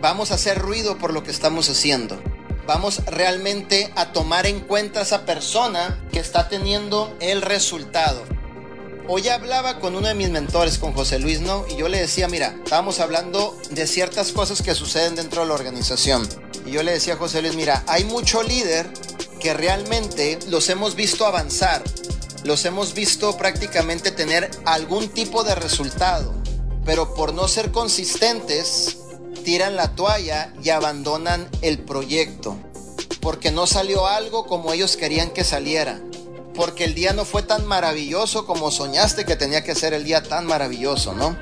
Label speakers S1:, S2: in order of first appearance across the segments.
S1: vamos a hacer ruido por lo que estamos haciendo. Vamos realmente a tomar en cuenta a esa persona que está teniendo el resultado. Hoy hablaba con uno de mis mentores, con José Luis, ¿no? Y yo le decía, mira, estábamos hablando de ciertas cosas que suceden dentro de la organización. Y yo le decía a José Luis, mira, hay mucho líder que realmente los hemos visto avanzar, los hemos visto prácticamente tener algún tipo de resultado, pero por no ser consistentes, tiran la toalla y abandonan el proyecto, porque no salió algo como ellos querían que saliera porque el día no fue tan maravilloso como soñaste que tenía que ser el día tan maravilloso, ¿no?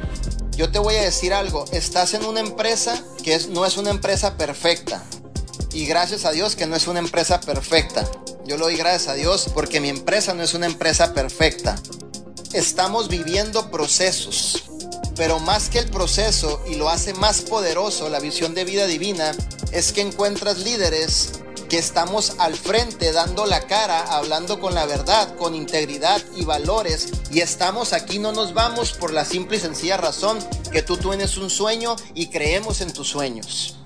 S1: Yo te voy a decir algo, estás en una empresa que no es una empresa perfecta. Y gracias a Dios que no es una empresa perfecta. Yo lo doy gracias a Dios porque mi empresa no es una empresa perfecta. Estamos viviendo procesos. Pero más que el proceso y lo hace más poderoso la visión de vida divina, es que encuentras líderes que estamos al frente dando la cara, hablando con la verdad, con integridad y valores. Y estamos aquí, no nos vamos por la simple y sencilla razón que tú tienes un sueño y creemos en tus sueños.